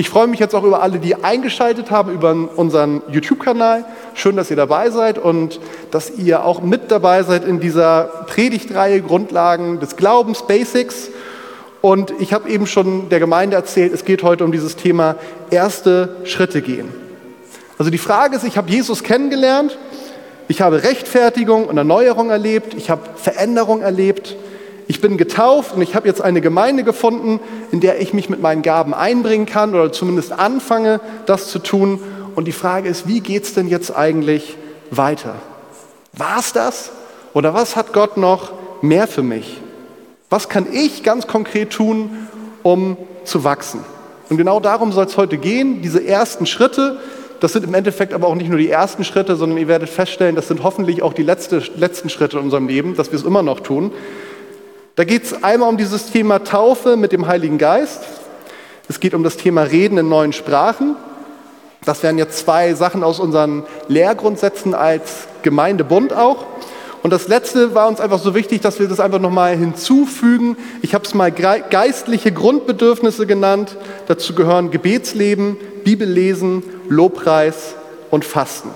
Ich freue mich jetzt auch über alle, die eingeschaltet haben über unseren YouTube-Kanal. Schön, dass ihr dabei seid und dass ihr auch mit dabei seid in dieser Predigtreihe Grundlagen des Glaubens, Basics. Und ich habe eben schon der Gemeinde erzählt, es geht heute um dieses Thema erste Schritte gehen. Also die Frage ist, ich habe Jesus kennengelernt, ich habe Rechtfertigung und Erneuerung erlebt, ich habe Veränderung erlebt. Ich bin getauft und ich habe jetzt eine Gemeinde gefunden, in der ich mich mit meinen Gaben einbringen kann oder zumindest anfange, das zu tun. Und die Frage ist, wie geht es denn jetzt eigentlich weiter? War es das? Oder was hat Gott noch mehr für mich? Was kann ich ganz konkret tun, um zu wachsen? Und genau darum soll es heute gehen, diese ersten Schritte. Das sind im Endeffekt aber auch nicht nur die ersten Schritte, sondern ihr werdet feststellen, das sind hoffentlich auch die letzte, letzten Schritte in unserem Leben, dass wir es immer noch tun. Da geht es einmal um dieses Thema Taufe mit dem Heiligen Geist. Es geht um das Thema Reden in neuen Sprachen. Das wären jetzt zwei Sachen aus unseren Lehrgrundsätzen als Gemeindebund auch. Und das letzte war uns einfach so wichtig, dass wir das einfach nochmal hinzufügen. Ich habe es mal geistliche Grundbedürfnisse genannt. Dazu gehören Gebetsleben, Bibellesen, Lobpreis und Fasten.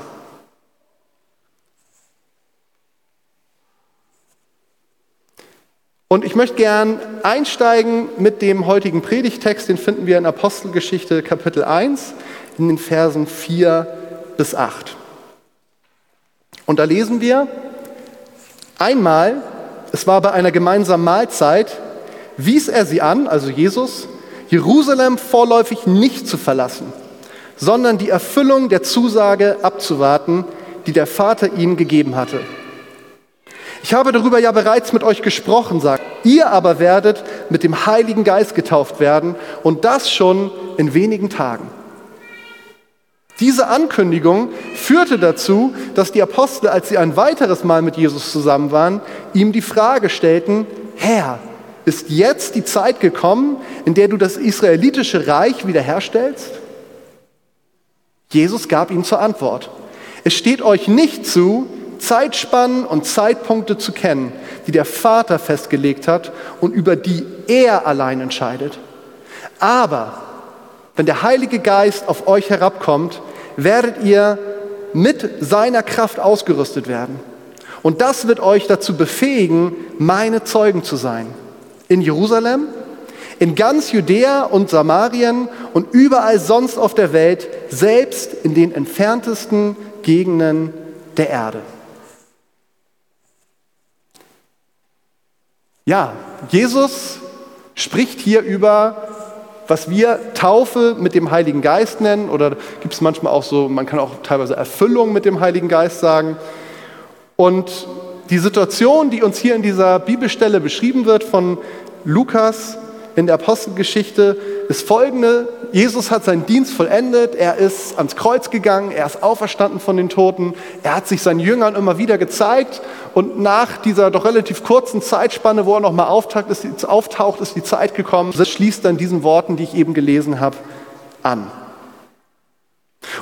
Und ich möchte gern einsteigen mit dem heutigen Predigtext, den finden wir in Apostelgeschichte Kapitel 1 in den Versen 4 bis 8. Und da lesen wir, einmal, es war bei einer gemeinsamen Mahlzeit, wies er sie an, also Jesus, Jerusalem vorläufig nicht zu verlassen, sondern die Erfüllung der Zusage abzuwarten, die der Vater ihnen gegeben hatte. Ich habe darüber ja bereits mit euch gesprochen, sagt. Ihr aber werdet mit dem Heiligen Geist getauft werden und das schon in wenigen Tagen. Diese Ankündigung führte dazu, dass die Apostel, als sie ein weiteres Mal mit Jesus zusammen waren, ihm die Frage stellten, Herr, ist jetzt die Zeit gekommen, in der du das israelitische Reich wiederherstellst? Jesus gab ihnen zur Antwort, es steht euch nicht zu, Zeitspannen und Zeitpunkte zu kennen, die der Vater festgelegt hat und über die er allein entscheidet. Aber wenn der Heilige Geist auf euch herabkommt, werdet ihr mit seiner Kraft ausgerüstet werden. Und das wird euch dazu befähigen, meine Zeugen zu sein. In Jerusalem, in ganz Judäa und Samarien und überall sonst auf der Welt, selbst in den entferntesten Gegenden der Erde. Ja, Jesus spricht hier über, was wir Taufe mit dem Heiligen Geist nennen, oder gibt es manchmal auch so, man kann auch teilweise Erfüllung mit dem Heiligen Geist sagen. Und die Situation, die uns hier in dieser Bibelstelle beschrieben wird von Lukas in der Apostelgeschichte, ist folgende. Jesus hat seinen Dienst vollendet, er ist ans Kreuz gegangen, er ist auferstanden von den Toten, er hat sich seinen Jüngern immer wieder gezeigt und nach dieser doch relativ kurzen Zeitspanne, wo er nochmal auftaucht, ist, auftaucht, ist die Zeit gekommen. Das schließt dann diesen Worten, die ich eben gelesen habe, an.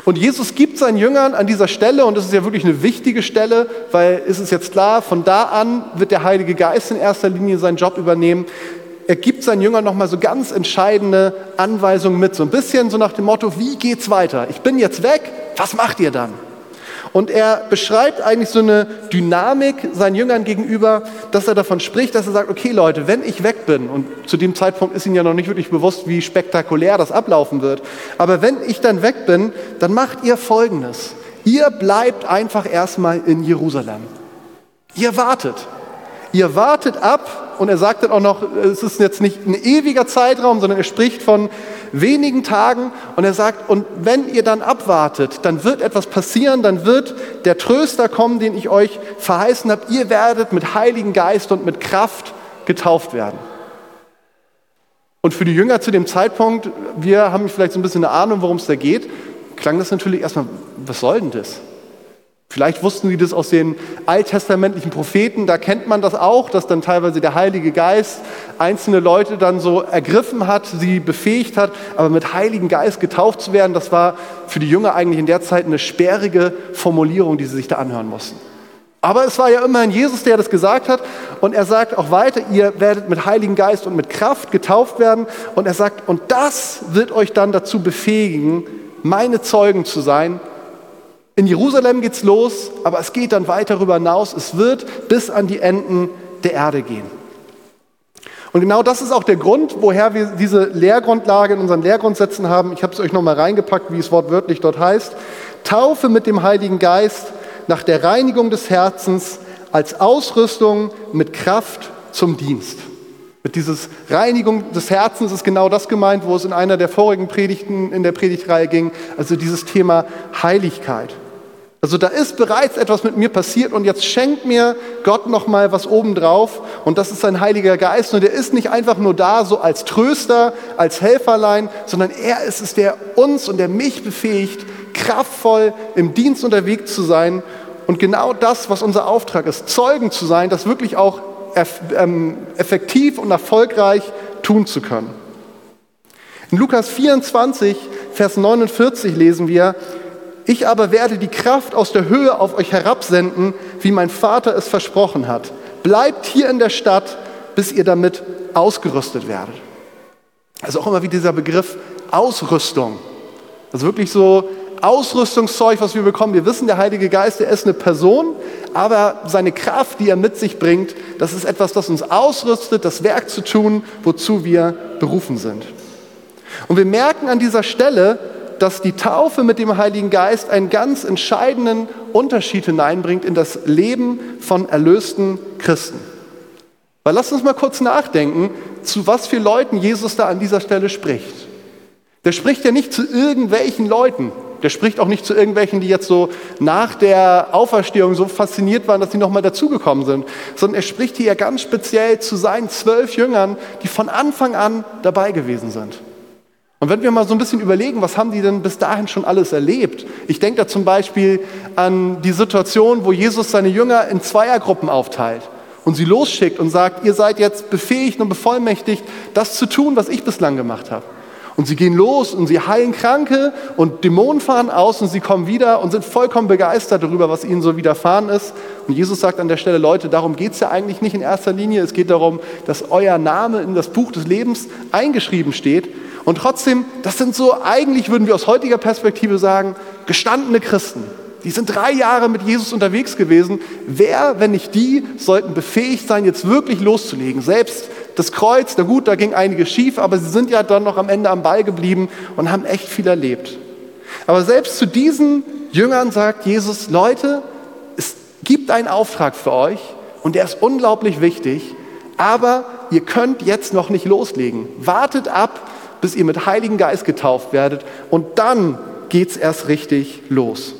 Und Jesus gibt seinen Jüngern an dieser Stelle, und das ist ja wirklich eine wichtige Stelle, weil es ist jetzt klar, von da an wird der Heilige Geist in erster Linie seinen Job übernehmen er gibt seinen Jüngern nochmal so ganz entscheidende Anweisungen mit, so ein bisschen so nach dem Motto, wie geht's weiter? Ich bin jetzt weg, was macht ihr dann? Und er beschreibt eigentlich so eine Dynamik seinen Jüngern gegenüber, dass er davon spricht, dass er sagt, okay Leute, wenn ich weg bin, und zu dem Zeitpunkt ist ihnen ja noch nicht wirklich bewusst, wie spektakulär das ablaufen wird, aber wenn ich dann weg bin, dann macht ihr Folgendes. Ihr bleibt einfach erstmal in Jerusalem. Ihr wartet. Ihr wartet ab und er sagt dann auch noch, es ist jetzt nicht ein ewiger Zeitraum, sondern er spricht von wenigen Tagen und er sagt, und wenn ihr dann abwartet, dann wird etwas passieren, dann wird der Tröster kommen, den ich euch verheißen habe. Ihr werdet mit Heiligen Geist und mit Kraft getauft werden. Und für die Jünger zu dem Zeitpunkt, wir haben vielleicht so ein bisschen eine Ahnung, worum es da geht, klang das natürlich erstmal, was soll denn das? Vielleicht wussten sie das aus den alttestamentlichen Propheten, da kennt man das auch, dass dann teilweise der Heilige Geist einzelne Leute dann so ergriffen hat, sie befähigt hat, aber mit Heiligen Geist getauft zu werden, das war für die Jünger eigentlich in der Zeit eine sperrige Formulierung, die sie sich da anhören mussten. Aber es war ja immerhin Jesus, der das gesagt hat. Und er sagt auch weiter, ihr werdet mit Heiligen Geist und mit Kraft getauft werden. Und er sagt, und das wird euch dann dazu befähigen, meine Zeugen zu sein. In Jerusalem geht's los, aber es geht dann weiter darüber hinaus. Es wird bis an die Enden der Erde gehen. Und genau das ist auch der Grund, woher wir diese Lehrgrundlage in unseren Lehrgrundsätzen haben. Ich habe es euch nochmal reingepackt, wie es wortwörtlich dort heißt. Taufe mit dem Heiligen Geist nach der Reinigung des Herzens als Ausrüstung mit Kraft zum Dienst. Mit dieses Reinigung des Herzens ist genau das gemeint, wo es in einer der vorigen Predigten in der Predigtreihe ging, also dieses Thema Heiligkeit. Also da ist bereits etwas mit mir passiert und jetzt schenkt mir Gott noch mal was obendrauf und das ist sein Heiliger Geist und er ist nicht einfach nur da so als Tröster, als Helferlein, sondern er ist es, der uns und der mich befähigt, kraftvoll im Dienst unterwegs zu sein und genau das, was unser Auftrag ist, Zeugen zu sein, das wirklich auch ähm, effektiv und erfolgreich tun zu können. In Lukas 24, Vers 49 lesen wir, ich aber werde die Kraft aus der Höhe auf euch herabsenden, wie mein Vater es versprochen hat. Bleibt hier in der Stadt, bis ihr damit ausgerüstet werdet. Also auch immer wie dieser Begriff Ausrüstung. Also wirklich so Ausrüstungszeug, was wir bekommen. Wir wissen, der Heilige Geist, der ist eine Person, aber seine Kraft, die er mit sich bringt, das ist etwas, das uns ausrüstet, das Werk zu tun, wozu wir berufen sind. Und wir merken an dieser Stelle, dass die Taufe mit dem Heiligen Geist einen ganz entscheidenden Unterschied hineinbringt in das Leben von erlösten Christen. Weil lasst uns mal kurz nachdenken, zu was für Leuten Jesus da an dieser Stelle spricht. Der spricht ja nicht zu irgendwelchen Leuten, der spricht auch nicht zu irgendwelchen, die jetzt so nach der Auferstehung so fasziniert waren, dass sie nochmal dazugekommen sind, sondern er spricht hier ganz speziell zu seinen zwölf Jüngern, die von Anfang an dabei gewesen sind. Und wenn wir mal so ein bisschen überlegen, was haben die denn bis dahin schon alles erlebt? Ich denke da zum Beispiel an die Situation, wo Jesus seine Jünger in Zweiergruppen aufteilt und sie losschickt und sagt, ihr seid jetzt befähigt und bevollmächtigt, das zu tun, was ich bislang gemacht habe. Und sie gehen los und sie heilen Kranke und Dämonen fahren aus und sie kommen wieder und sind vollkommen begeistert darüber, was ihnen so widerfahren ist. Und Jesus sagt an der Stelle, Leute, darum geht es ja eigentlich nicht in erster Linie. Es geht darum, dass euer Name in das Buch des Lebens eingeschrieben steht. Und trotzdem, das sind so, eigentlich würden wir aus heutiger Perspektive sagen, gestandene Christen. Die sind drei Jahre mit Jesus unterwegs gewesen. Wer, wenn nicht die, sollten befähigt sein, jetzt wirklich loszulegen, selbst das Kreuz, na gut, da ging einiges schief, aber sie sind ja dann noch am Ende am Ball geblieben und haben echt viel erlebt. Aber selbst zu diesen Jüngern sagt Jesus, Leute, es gibt einen Auftrag für euch und der ist unglaublich wichtig, aber ihr könnt jetzt noch nicht loslegen. Wartet ab, bis ihr mit Heiligen Geist getauft werdet und dann geht es erst richtig los.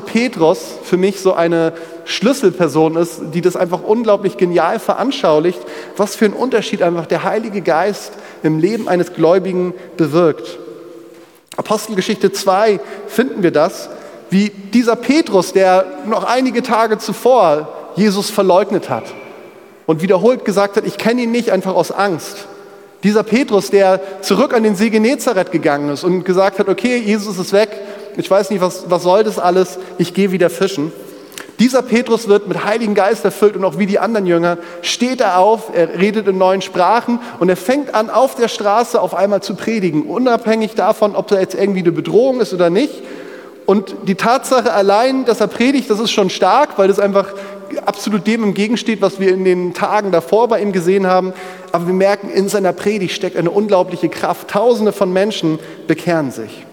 Petrus für mich so eine Schlüsselperson ist, die das einfach unglaublich genial veranschaulicht, was für einen Unterschied einfach der Heilige Geist im Leben eines Gläubigen bewirkt. Apostelgeschichte 2 finden wir das, wie dieser Petrus, der noch einige Tage zuvor Jesus verleugnet hat und wiederholt gesagt hat, ich kenne ihn nicht einfach aus Angst. Dieser Petrus, der zurück an den See Genezareth gegangen ist und gesagt hat, okay, Jesus ist weg, ich weiß nicht, was, was soll das alles, ich gehe wieder fischen. Dieser Petrus wird mit Heiligen Geist erfüllt und auch wie die anderen Jünger steht er auf, er redet in neuen Sprachen und er fängt an, auf der Straße auf einmal zu predigen, unabhängig davon, ob da jetzt irgendwie eine Bedrohung ist oder nicht. Und die Tatsache allein, dass er predigt, das ist schon stark, weil das einfach absolut dem entgegensteht, was wir in den Tagen davor bei ihm gesehen haben. Aber wir merken, in seiner Predigt steckt eine unglaubliche Kraft. Tausende von Menschen bekehren sich.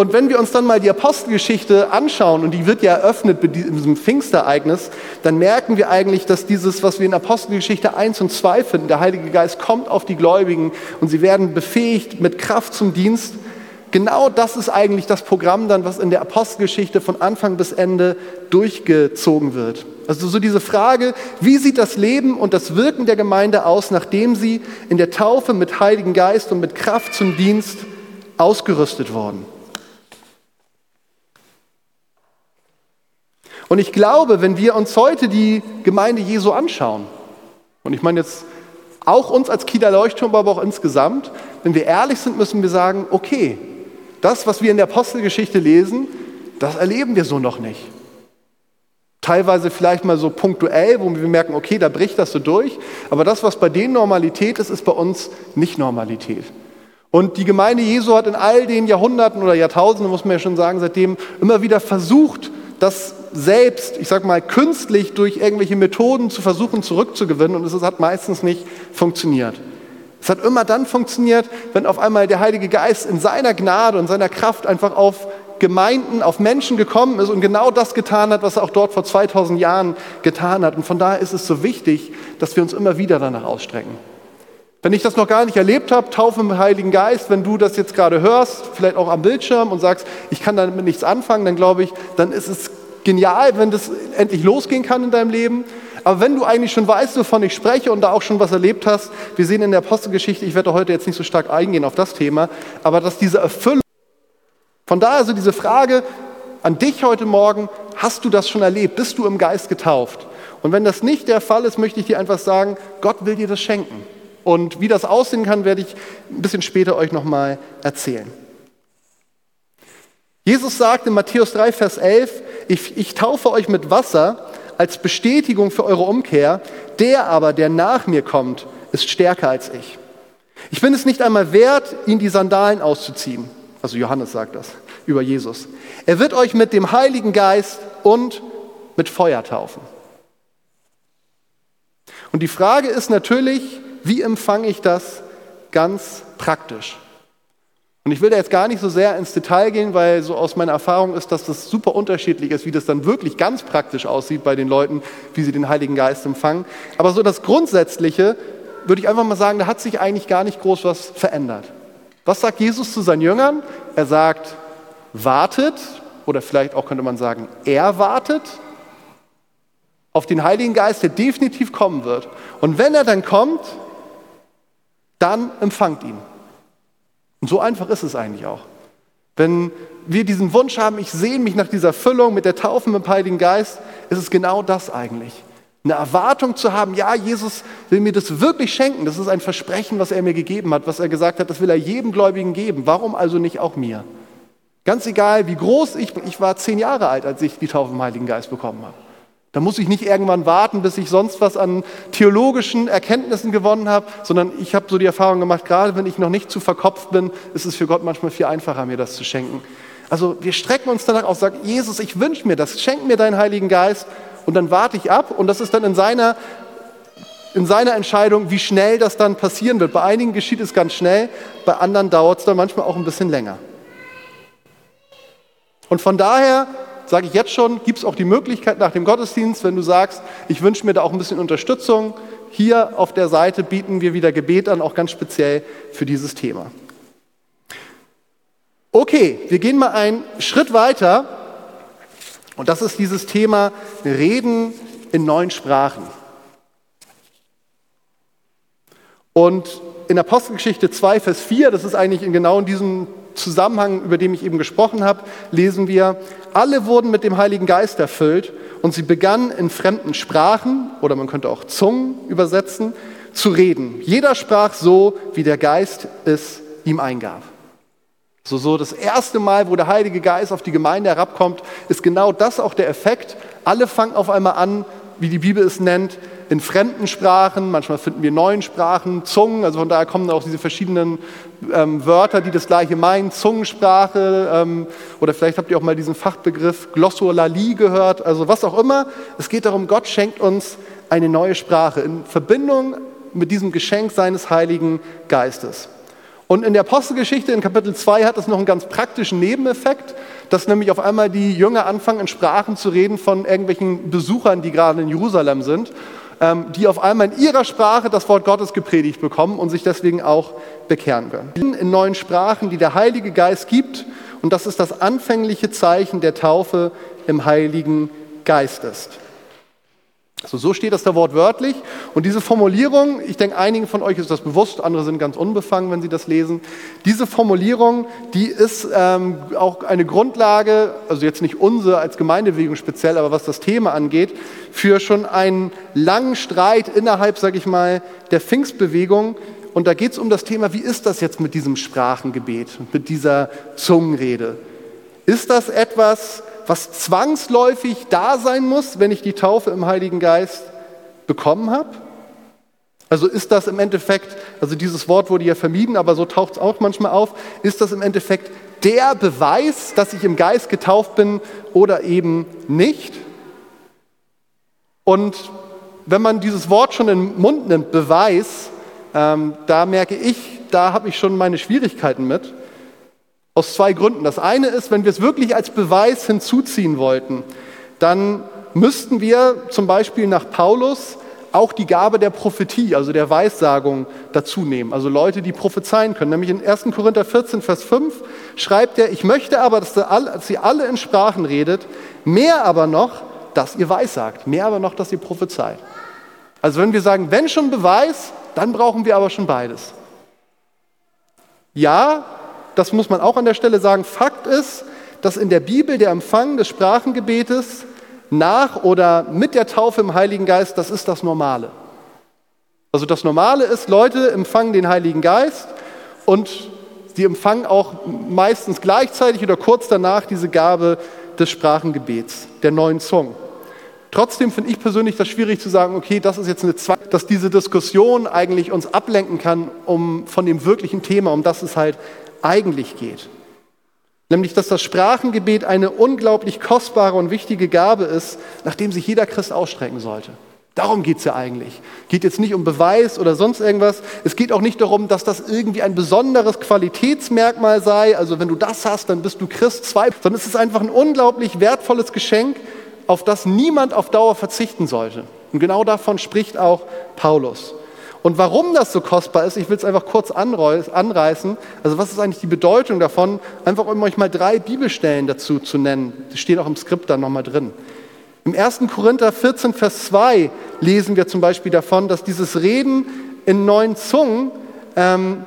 Und wenn wir uns dann mal die Apostelgeschichte anschauen, und die wird ja eröffnet mit diesem Pfingstereignis, dann merken wir eigentlich, dass dieses, was wir in Apostelgeschichte 1 und 2 finden, der Heilige Geist kommt auf die Gläubigen und sie werden befähigt mit Kraft zum Dienst. Genau das ist eigentlich das Programm dann, was in der Apostelgeschichte von Anfang bis Ende durchgezogen wird. Also so diese Frage, wie sieht das Leben und das Wirken der Gemeinde aus, nachdem sie in der Taufe mit Heiligen Geist und mit Kraft zum Dienst ausgerüstet worden. Und ich glaube, wenn wir uns heute die Gemeinde Jesu anschauen, und ich meine jetzt auch uns als Kieler Leuchtturm, aber auch insgesamt, wenn wir ehrlich sind, müssen wir sagen, okay, das, was wir in der Apostelgeschichte lesen, das erleben wir so noch nicht. teilweise vielleicht mal so punktuell, wo wir merken, okay, da bricht das so durch. Aber das, was bei denen Normalität ist, ist bei uns nicht Normalität. Und die Gemeinde Jesu hat in all den Jahrhunderten oder Jahrtausenden, muss man ja schon sagen, seitdem immer wieder versucht, das selbst, ich sag mal, künstlich durch irgendwelche Methoden zu versuchen zurückzugewinnen und es hat meistens nicht funktioniert. Es hat immer dann funktioniert, wenn auf einmal der Heilige Geist in seiner Gnade und seiner Kraft einfach auf Gemeinden, auf Menschen gekommen ist und genau das getan hat, was er auch dort vor 2000 Jahren getan hat. Und von daher ist es so wichtig, dass wir uns immer wieder danach ausstrecken. Wenn ich das noch gar nicht erlebt habe, Taufe im Heiligen Geist, wenn du das jetzt gerade hörst, vielleicht auch am Bildschirm und sagst, ich kann damit nichts anfangen, dann glaube ich, dann ist es genial, wenn das endlich losgehen kann in deinem Leben. Aber wenn du eigentlich schon weißt, wovon ich spreche und da auch schon was erlebt hast, wir sehen in der Apostelgeschichte, ich werde heute jetzt nicht so stark eingehen auf das Thema, aber dass diese Erfüllung, von daher also diese Frage an dich heute Morgen, hast du das schon erlebt? Bist du im Geist getauft? Und wenn das nicht der Fall ist, möchte ich dir einfach sagen, Gott will dir das schenken. Und wie das aussehen kann, werde ich ein bisschen später euch nochmal erzählen. Jesus sagt in Matthäus 3, Vers 11, ich, ich taufe euch mit Wasser als Bestätigung für eure Umkehr, der aber, der nach mir kommt, ist stärker als ich. Ich bin es nicht einmal wert, ihn die Sandalen auszuziehen. Also Johannes sagt das über Jesus. Er wird euch mit dem Heiligen Geist und mit Feuer taufen. Und die Frage ist natürlich, wie empfange ich das ganz praktisch? Und ich will da jetzt gar nicht so sehr ins Detail gehen, weil so aus meiner Erfahrung ist, dass das super unterschiedlich ist, wie das dann wirklich ganz praktisch aussieht bei den Leuten, wie sie den Heiligen Geist empfangen. Aber so das Grundsätzliche würde ich einfach mal sagen, da hat sich eigentlich gar nicht groß was verändert. Was sagt Jesus zu seinen Jüngern? Er sagt, wartet, oder vielleicht auch könnte man sagen, er wartet auf den Heiligen Geist, der definitiv kommen wird. Und wenn er dann kommt, dann empfangt ihn. Und so einfach ist es eigentlich auch. Wenn wir diesen Wunsch haben, ich sehne mich nach dieser Füllung mit der Taufe mit dem Heiligen Geist, ist es genau das eigentlich. Eine Erwartung zu haben, ja, Jesus will mir das wirklich schenken. Das ist ein Versprechen, was er mir gegeben hat, was er gesagt hat, das will er jedem Gläubigen geben. Warum also nicht auch mir? Ganz egal, wie groß ich bin. Ich war zehn Jahre alt, als ich die Taufe im Heiligen Geist bekommen habe. Da muss ich nicht irgendwann warten, bis ich sonst was an theologischen Erkenntnissen gewonnen habe, sondern ich habe so die Erfahrung gemacht, gerade wenn ich noch nicht zu verkopft bin, ist es für Gott manchmal viel einfacher, mir das zu schenken. Also wir strecken uns danach aus, sagen, Jesus, ich wünsche mir das, schenk mir deinen Heiligen Geist und dann warte ich ab und das ist dann in seiner, in seiner Entscheidung, wie schnell das dann passieren wird. Bei einigen geschieht es ganz schnell, bei anderen dauert es dann manchmal auch ein bisschen länger. Und von daher sage ich jetzt schon, gibt es auch die Möglichkeit nach dem Gottesdienst, wenn du sagst, ich wünsche mir da auch ein bisschen Unterstützung, hier auf der Seite bieten wir wieder Gebet an, auch ganz speziell für dieses Thema. Okay, wir gehen mal einen Schritt weiter und das ist dieses Thema Reden in neuen Sprachen. Und in Apostelgeschichte 2, Vers 4, das ist eigentlich in genau in diesem Zusammenhang, über den ich eben gesprochen habe, lesen wir, alle wurden mit dem Heiligen Geist erfüllt und sie begannen in fremden Sprachen, oder man könnte auch Zungen übersetzen, zu reden. Jeder sprach so, wie der Geist es ihm eingab. So, so das erste Mal, wo der Heilige Geist auf die Gemeinde herabkommt, ist genau das auch der Effekt. Alle fangen auf einmal an, wie die Bibel es nennt, in fremden Sprachen, manchmal finden wir neuen Sprachen, Zungen, also von daher kommen auch diese verschiedenen ähm, Wörter, die das gleiche meinen, Zungensprache ähm, oder vielleicht habt ihr auch mal diesen Fachbegriff Glossolalie gehört, also was auch immer. Es geht darum, Gott schenkt uns eine neue Sprache in Verbindung mit diesem Geschenk seines Heiligen Geistes. Und in der Apostelgeschichte in Kapitel 2 hat es noch einen ganz praktischen Nebeneffekt, dass nämlich auf einmal die Jünger anfangen, in Sprachen zu reden von irgendwelchen Besuchern, die gerade in Jerusalem sind. Ähm, die auf einmal in ihrer Sprache das Wort Gottes gepredigt bekommen und sich deswegen auch bekehren können. In neuen Sprachen, die der Heilige Geist gibt, und das ist das anfängliche Zeichen der Taufe im Heiligen Geist ist. So, so steht das da wortwörtlich. Und diese Formulierung, ich denke, einigen von euch ist das bewusst, andere sind ganz unbefangen, wenn sie das lesen. Diese Formulierung, die ist ähm, auch eine Grundlage, also jetzt nicht unsere als Gemeindebewegung speziell, aber was das Thema angeht, für schon einen langen Streit innerhalb, sage ich mal, der Pfingstbewegung. Und da geht es um das Thema, wie ist das jetzt mit diesem Sprachengebet, mit dieser Zungenrede? Ist das etwas, was zwangsläufig da sein muss, wenn ich die Taufe im Heiligen Geist bekommen habe? Also ist das im Endeffekt, also dieses Wort wurde ja vermieden, aber so taucht es auch manchmal auf, ist das im Endeffekt der Beweis, dass ich im Geist getauft bin oder eben nicht? Und wenn man dieses Wort schon in den Mund nimmt, Beweis, ähm, da merke ich, da habe ich schon meine Schwierigkeiten mit. Aus zwei Gründen. Das eine ist, wenn wir es wirklich als Beweis hinzuziehen wollten, dann müssten wir zum Beispiel nach Paulus auch die Gabe der Prophetie, also der Weissagung, dazu nehmen. Also Leute, die prophezeien können. Nämlich in 1. Korinther 14, Vers 5 schreibt er, ich möchte aber, dass ihr alle in Sprachen redet, mehr aber noch, dass ihr weissagt, mehr aber noch, dass ihr prophezeit. Also wenn wir sagen, wenn schon Beweis, dann brauchen wir aber schon beides. Ja, das muss man auch an der Stelle sagen. Fakt ist, dass in der Bibel der Empfang des Sprachengebetes nach oder mit der Taufe im Heiligen Geist, das ist das Normale. Also das Normale ist, Leute empfangen den Heiligen Geist und sie empfangen auch meistens gleichzeitig oder kurz danach diese Gabe des Sprachengebets, der neuen Zungen. Trotzdem finde ich persönlich das schwierig zu sagen, okay, das ist jetzt eine Zwang, dass diese Diskussion eigentlich uns ablenken kann um, von dem wirklichen Thema, um das es halt eigentlich geht. Nämlich, dass das Sprachengebet eine unglaublich kostbare und wichtige Gabe ist, nachdem sich jeder Christ ausstrecken sollte. Darum geht es ja eigentlich. Geht jetzt nicht um Beweis oder sonst irgendwas. Es geht auch nicht darum, dass das irgendwie ein besonderes Qualitätsmerkmal sei. Also wenn du das hast, dann bist du Christ zwei. Sondern es ist einfach ein unglaublich wertvolles Geschenk, auf das niemand auf Dauer verzichten sollte. Und genau davon spricht auch Paulus. Und warum das so kostbar ist, ich will es einfach kurz anreißen. Also was ist eigentlich die Bedeutung davon? Einfach um euch mal drei Bibelstellen dazu zu nennen. Das steht auch im Skript dann nochmal drin. Im 1. Korinther 14, Vers 2 lesen wir zum Beispiel davon, dass dieses Reden in neuen Zungen, ähm,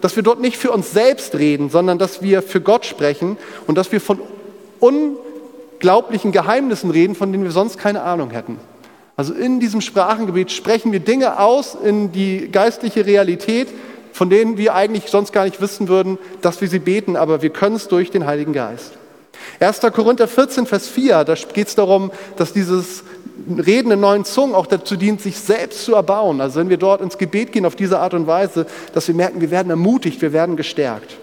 dass wir dort nicht für uns selbst reden, sondern dass wir für Gott sprechen und dass wir von unglaublichen Geheimnissen reden, von denen wir sonst keine Ahnung hätten. Also in diesem Sprachengebet sprechen wir Dinge aus in die geistliche Realität, von denen wir eigentlich sonst gar nicht wissen würden, dass wir sie beten, aber wir können es durch den Heiligen Geist. 1. Korinther 14, Vers 4, da geht es darum, dass dieses Reden in neuen Zungen auch dazu dient, sich selbst zu erbauen. Also wenn wir dort ins Gebet gehen auf diese Art und Weise, dass wir merken, wir werden ermutigt, wir werden gestärkt.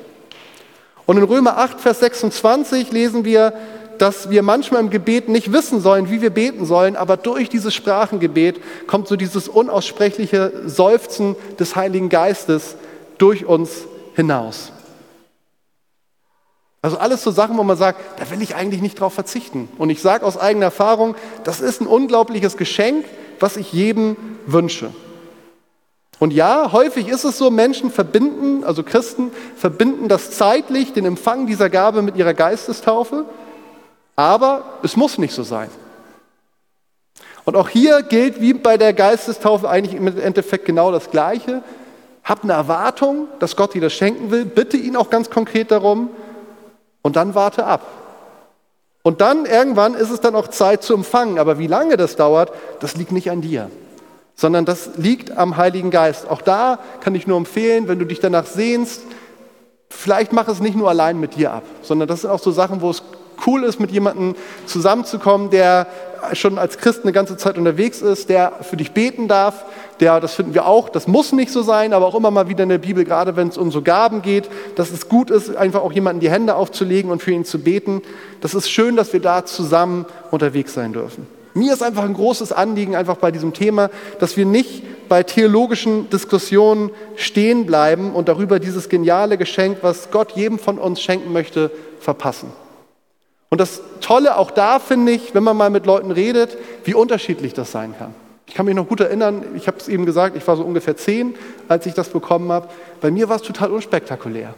Und in Römer 8, Vers 26 lesen wir, dass wir manchmal im Gebet nicht wissen sollen, wie wir beten sollen, aber durch dieses Sprachengebet kommt so dieses unaussprechliche Seufzen des Heiligen Geistes durch uns hinaus. Also alles so Sachen, wo man sagt, da will ich eigentlich nicht drauf verzichten. Und ich sage aus eigener Erfahrung, das ist ein unglaubliches Geschenk, was ich jedem wünsche. Und ja, häufig ist es so, Menschen verbinden, also Christen verbinden das zeitlich, den Empfang dieser Gabe mit ihrer Geistestaufe. Aber es muss nicht so sein. Und auch hier gilt wie bei der Geistestaufe eigentlich im Endeffekt genau das Gleiche. Hab eine Erwartung, dass Gott dir das schenken will, bitte ihn auch ganz konkret darum und dann warte ab. Und dann irgendwann ist es dann auch Zeit zu empfangen. Aber wie lange das dauert, das liegt nicht an dir, sondern das liegt am Heiligen Geist. Auch da kann ich nur empfehlen, wenn du dich danach sehnst, vielleicht mach es nicht nur allein mit dir ab, sondern das sind auch so Sachen, wo es cool ist, mit jemandem zusammenzukommen, der schon als Christ eine ganze Zeit unterwegs ist, der für dich beten darf, der, das finden wir auch, das muss nicht so sein, aber auch immer mal wieder in der Bibel, gerade wenn es um so Gaben geht, dass es gut ist, einfach auch jemanden die Hände aufzulegen und für ihn zu beten. Das ist schön, dass wir da zusammen unterwegs sein dürfen. Mir ist einfach ein großes Anliegen, einfach bei diesem Thema, dass wir nicht bei theologischen Diskussionen stehen bleiben und darüber dieses geniale Geschenk, was Gott jedem von uns schenken möchte, verpassen. Und das Tolle auch da finde ich, wenn man mal mit Leuten redet, wie unterschiedlich das sein kann. Ich kann mich noch gut erinnern, ich habe es eben gesagt, ich war so ungefähr zehn, als ich das bekommen habe. Bei mir war es total unspektakulär.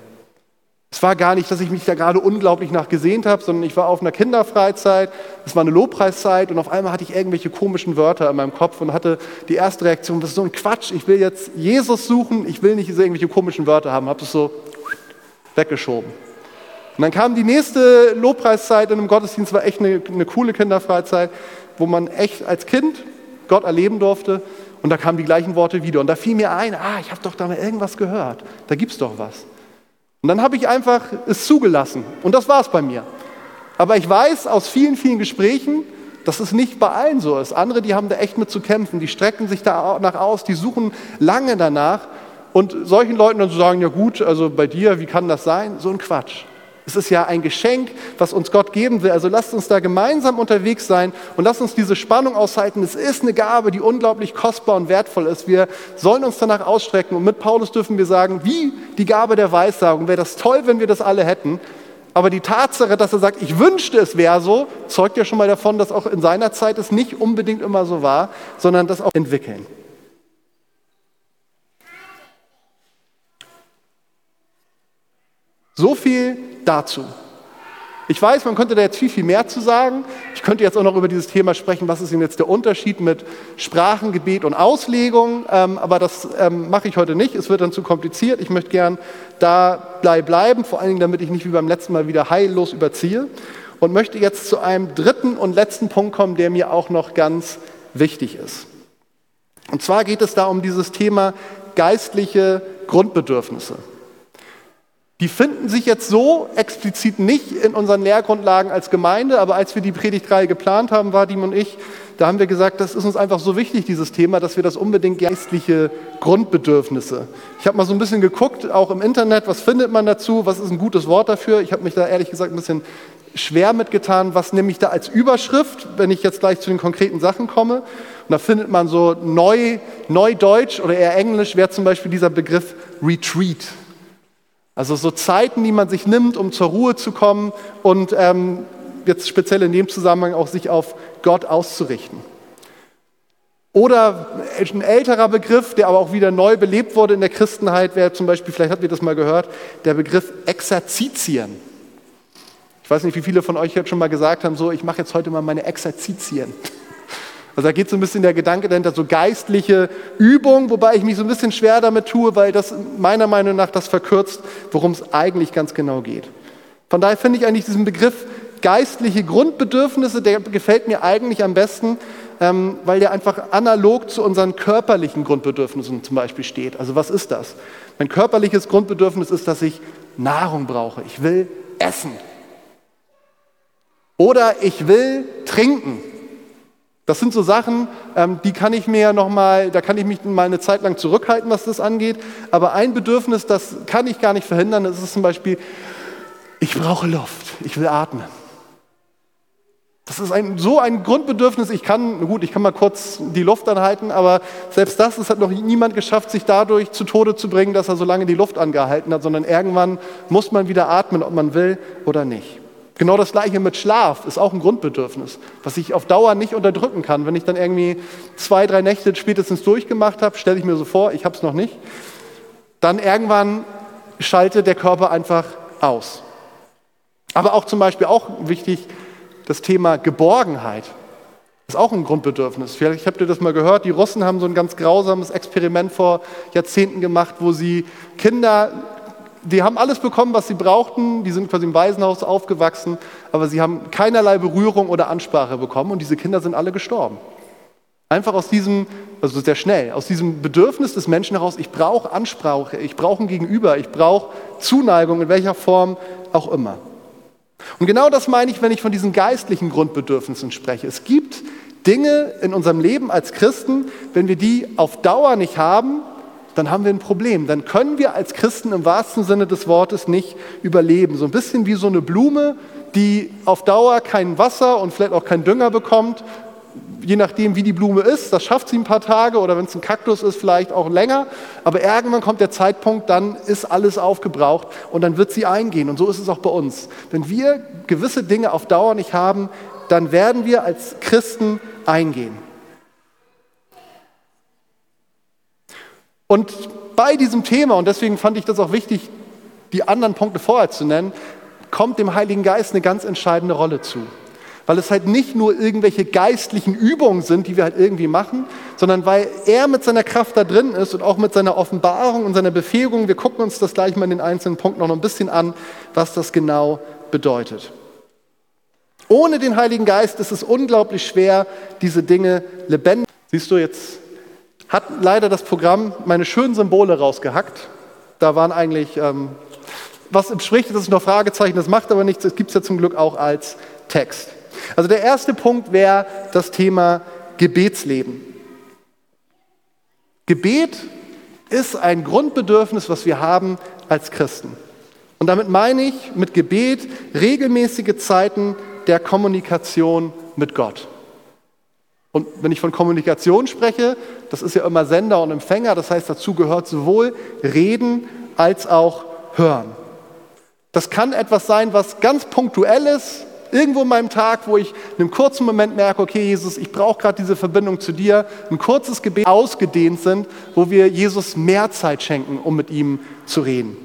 Es war gar nicht, dass ich mich da gerade unglaublich nach gesehnt habe, sondern ich war auf einer Kinderfreizeit, es war eine Lobpreiszeit und auf einmal hatte ich irgendwelche komischen Wörter in meinem Kopf und hatte die erste Reaktion, das ist so ein Quatsch, ich will jetzt Jesus suchen, ich will nicht irgendwelche komischen Wörter haben, habe es so weggeschoben. Und dann kam die nächste Lobpreiszeit in einem Gottesdienst, war echt eine, eine coole Kinderfreizeit, wo man echt als Kind Gott erleben durfte. Und da kamen die gleichen Worte wieder. Und da fiel mir ein, ah, ich habe doch da mal irgendwas gehört. Da gibt es doch was. Und dann habe ich einfach es zugelassen. Und das war es bei mir. Aber ich weiß aus vielen, vielen Gesprächen, dass es nicht bei allen so ist. Andere, die haben da echt mit zu kämpfen, die strecken sich danach aus, die suchen lange danach. Und solchen Leuten dann zu sagen, ja gut, also bei dir, wie kann das sein? So ein Quatsch. Es ist ja ein Geschenk, was uns Gott geben will. Also lasst uns da gemeinsam unterwegs sein und lasst uns diese Spannung aushalten. Es ist eine Gabe, die unglaublich kostbar und wertvoll ist. Wir sollen uns danach ausstrecken. Und mit Paulus dürfen wir sagen, wie die Gabe der Weissagung. Wäre das toll, wenn wir das alle hätten. Aber die Tatsache, dass er sagt, ich wünschte, es wäre so, zeugt ja schon mal davon, dass auch in seiner Zeit es nicht unbedingt immer so war, sondern das auch entwickeln. So viel dazu. Ich weiß, man könnte da jetzt viel, viel mehr zu sagen. Ich könnte jetzt auch noch über dieses Thema sprechen, was ist denn jetzt der Unterschied mit Sprachengebet und Auslegung, ähm, aber das ähm, mache ich heute nicht. Es wird dann zu kompliziert. Ich möchte gern da bleiben, vor allen Dingen, damit ich nicht wie beim letzten Mal wieder heillos überziehe und möchte jetzt zu einem dritten und letzten Punkt kommen, der mir auch noch ganz wichtig ist. Und zwar geht es da um dieses Thema geistliche Grundbedürfnisse. Die finden sich jetzt so explizit nicht in unseren Lehrgrundlagen als Gemeinde, aber als wir die Predigtreihe geplant haben, Vadim und ich, da haben wir gesagt, das ist uns einfach so wichtig, dieses Thema, dass wir das unbedingt geistliche Grundbedürfnisse. Ich habe mal so ein bisschen geguckt, auch im Internet, was findet man dazu, was ist ein gutes Wort dafür. Ich habe mich da ehrlich gesagt ein bisschen schwer mitgetan, was nehme ich da als Überschrift, wenn ich jetzt gleich zu den konkreten Sachen komme. Und da findet man so neu, Neudeutsch oder eher Englisch wäre zum Beispiel dieser Begriff Retreat. Also so Zeiten, die man sich nimmt, um zur Ruhe zu kommen und ähm, jetzt speziell in dem Zusammenhang auch sich auf Gott auszurichten. Oder ein älterer Begriff, der aber auch wieder neu belebt wurde in der Christenheit, wäre zum Beispiel, vielleicht habt ihr das mal gehört, der Begriff Exerzitien. Ich weiß nicht, wie viele von euch jetzt schon mal gesagt haben, so, ich mache jetzt heute mal meine Exerzitien. Also da geht so ein bisschen der Gedanke dahinter, so geistliche Übung, wobei ich mich so ein bisschen schwer damit tue, weil das meiner Meinung nach das verkürzt, worum es eigentlich ganz genau geht. Von daher finde ich eigentlich diesen Begriff geistliche Grundbedürfnisse, der gefällt mir eigentlich am besten, ähm, weil der einfach analog zu unseren körperlichen Grundbedürfnissen zum Beispiel steht. Also was ist das? Mein körperliches Grundbedürfnis ist, dass ich Nahrung brauche. Ich will essen. Oder ich will trinken. Das sind so Sachen, ähm, die kann ich mir ja noch mal, da kann ich mich mal eine Zeit lang zurückhalten, was das angeht. Aber ein Bedürfnis, das kann ich gar nicht verhindern, das ist zum Beispiel, ich brauche Luft, ich will atmen. Das ist ein, so ein Grundbedürfnis. Ich kann, gut, ich kann mal kurz die Luft anhalten, aber selbst das, es hat noch niemand geschafft, sich dadurch zu Tode zu bringen, dass er so lange die Luft angehalten hat, sondern irgendwann muss man wieder atmen, ob man will oder nicht. Genau das gleiche mit Schlaf ist auch ein Grundbedürfnis, was ich auf Dauer nicht unterdrücken kann. Wenn ich dann irgendwie zwei, drei Nächte spätestens durchgemacht habe, stelle ich mir so vor, ich habe es noch nicht, dann irgendwann schaltet der Körper einfach aus. Aber auch zum Beispiel auch wichtig, das Thema Geborgenheit ist auch ein Grundbedürfnis. Vielleicht habt ihr das mal gehört, die Russen haben so ein ganz grausames Experiment vor Jahrzehnten gemacht, wo sie Kinder die haben alles bekommen, was sie brauchten. Die sind quasi im Waisenhaus aufgewachsen, aber sie haben keinerlei Berührung oder Ansprache bekommen und diese Kinder sind alle gestorben. Einfach aus diesem, also sehr schnell, aus diesem Bedürfnis des Menschen heraus, ich brauche Ansprache, ich brauche ein Gegenüber, ich brauche Zuneigung, in welcher Form auch immer. Und genau das meine ich, wenn ich von diesen geistlichen Grundbedürfnissen spreche. Es gibt Dinge in unserem Leben als Christen, wenn wir die auf Dauer nicht haben, dann haben wir ein Problem. Dann können wir als Christen im wahrsten Sinne des Wortes nicht überleben. So ein bisschen wie so eine Blume, die auf Dauer kein Wasser und vielleicht auch kein Dünger bekommt. Je nachdem, wie die Blume ist, das schafft sie ein paar Tage oder wenn es ein Kaktus ist, vielleicht auch länger. Aber irgendwann kommt der Zeitpunkt, dann ist alles aufgebraucht und dann wird sie eingehen. Und so ist es auch bei uns. Wenn wir gewisse Dinge auf Dauer nicht haben, dann werden wir als Christen eingehen. Und bei diesem Thema, und deswegen fand ich das auch wichtig, die anderen Punkte vorher zu nennen, kommt dem Heiligen Geist eine ganz entscheidende Rolle zu. Weil es halt nicht nur irgendwelche geistlichen Übungen sind, die wir halt irgendwie machen, sondern weil er mit seiner Kraft da drin ist und auch mit seiner Offenbarung und seiner Befähigung. Wir gucken uns das gleich mal in den einzelnen Punkten noch ein bisschen an, was das genau bedeutet. Ohne den Heiligen Geist ist es unglaublich schwer, diese Dinge lebendig. Siehst du jetzt hat leider das Programm meine schönen Symbole rausgehackt. Da waren eigentlich ähm, was entspricht, das ist noch Fragezeichen, das macht aber nichts, das gibt es ja zum Glück auch als Text. Also der erste Punkt wäre das Thema Gebetsleben. Gebet ist ein Grundbedürfnis, was wir haben als Christen. Und damit meine ich mit Gebet regelmäßige Zeiten der Kommunikation mit Gott. Und wenn ich von Kommunikation spreche, das ist ja immer Sender und Empfänger, das heißt, dazu gehört sowohl Reden als auch Hören. Das kann etwas sein, was ganz punktuell ist, irgendwo in meinem Tag, wo ich in einem kurzen Moment merke, okay, Jesus, ich brauche gerade diese Verbindung zu dir, ein kurzes Gebet ausgedehnt sind, wo wir Jesus mehr Zeit schenken, um mit ihm zu reden.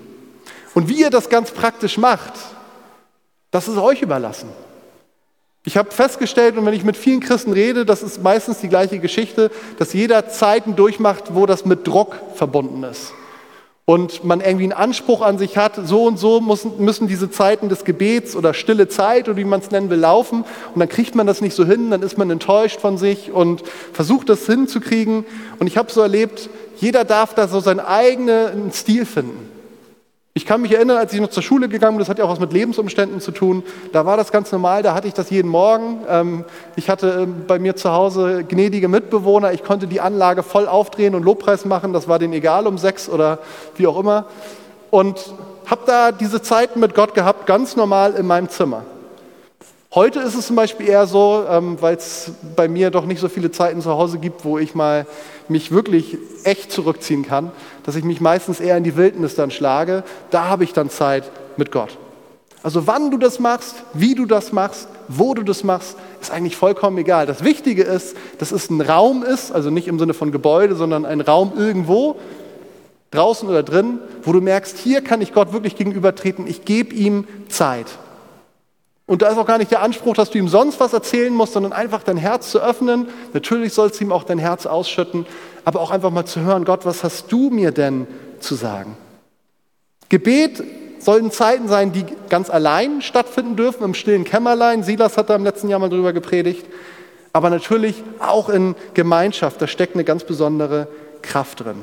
Und wie ihr das ganz praktisch macht, das ist euch überlassen. Ich habe festgestellt, und wenn ich mit vielen Christen rede, das ist meistens die gleiche Geschichte, dass jeder Zeiten durchmacht, wo das mit Druck verbunden ist. Und man irgendwie einen Anspruch an sich hat, so und so müssen, müssen diese Zeiten des Gebets oder stille Zeit oder wie man es nennen will, laufen. Und dann kriegt man das nicht so hin, dann ist man enttäuscht von sich und versucht das hinzukriegen. Und ich habe so erlebt, jeder darf da so seinen eigenen Stil finden. Ich kann mich erinnern, als ich noch zur Schule gegangen bin, das hat ja auch was mit Lebensumständen zu tun, da war das ganz normal, da hatte ich das jeden Morgen. Ähm, ich hatte ähm, bei mir zu Hause gnädige Mitbewohner, ich konnte die Anlage voll aufdrehen und Lobpreis machen, das war denen egal um sechs oder wie auch immer. Und habe da diese Zeiten mit Gott gehabt, ganz normal in meinem Zimmer. Heute ist es zum Beispiel eher so, ähm, weil es bei mir doch nicht so viele Zeiten zu Hause gibt, wo ich mal mich wirklich echt zurückziehen kann, dass ich mich meistens eher in die Wildnis dann schlage. Da habe ich dann Zeit mit Gott. Also wann du das machst, wie du das machst, wo du das machst, ist eigentlich vollkommen egal. Das Wichtige ist, dass es ein Raum ist, also nicht im Sinne von Gebäude, sondern ein Raum irgendwo, draußen oder drin, wo du merkst, hier kann ich Gott wirklich gegenübertreten, ich gebe ihm Zeit. Und da ist auch gar nicht der Anspruch, dass du ihm sonst was erzählen musst, sondern einfach dein Herz zu öffnen. Natürlich sollst du ihm auch dein Herz ausschütten, aber auch einfach mal zu hören, Gott, was hast du mir denn zu sagen? Gebet sollen Zeiten sein, die ganz allein stattfinden dürfen, im stillen Kämmerlein. Silas hat da im letzten Jahr mal drüber gepredigt. Aber natürlich auch in Gemeinschaft, da steckt eine ganz besondere Kraft drin.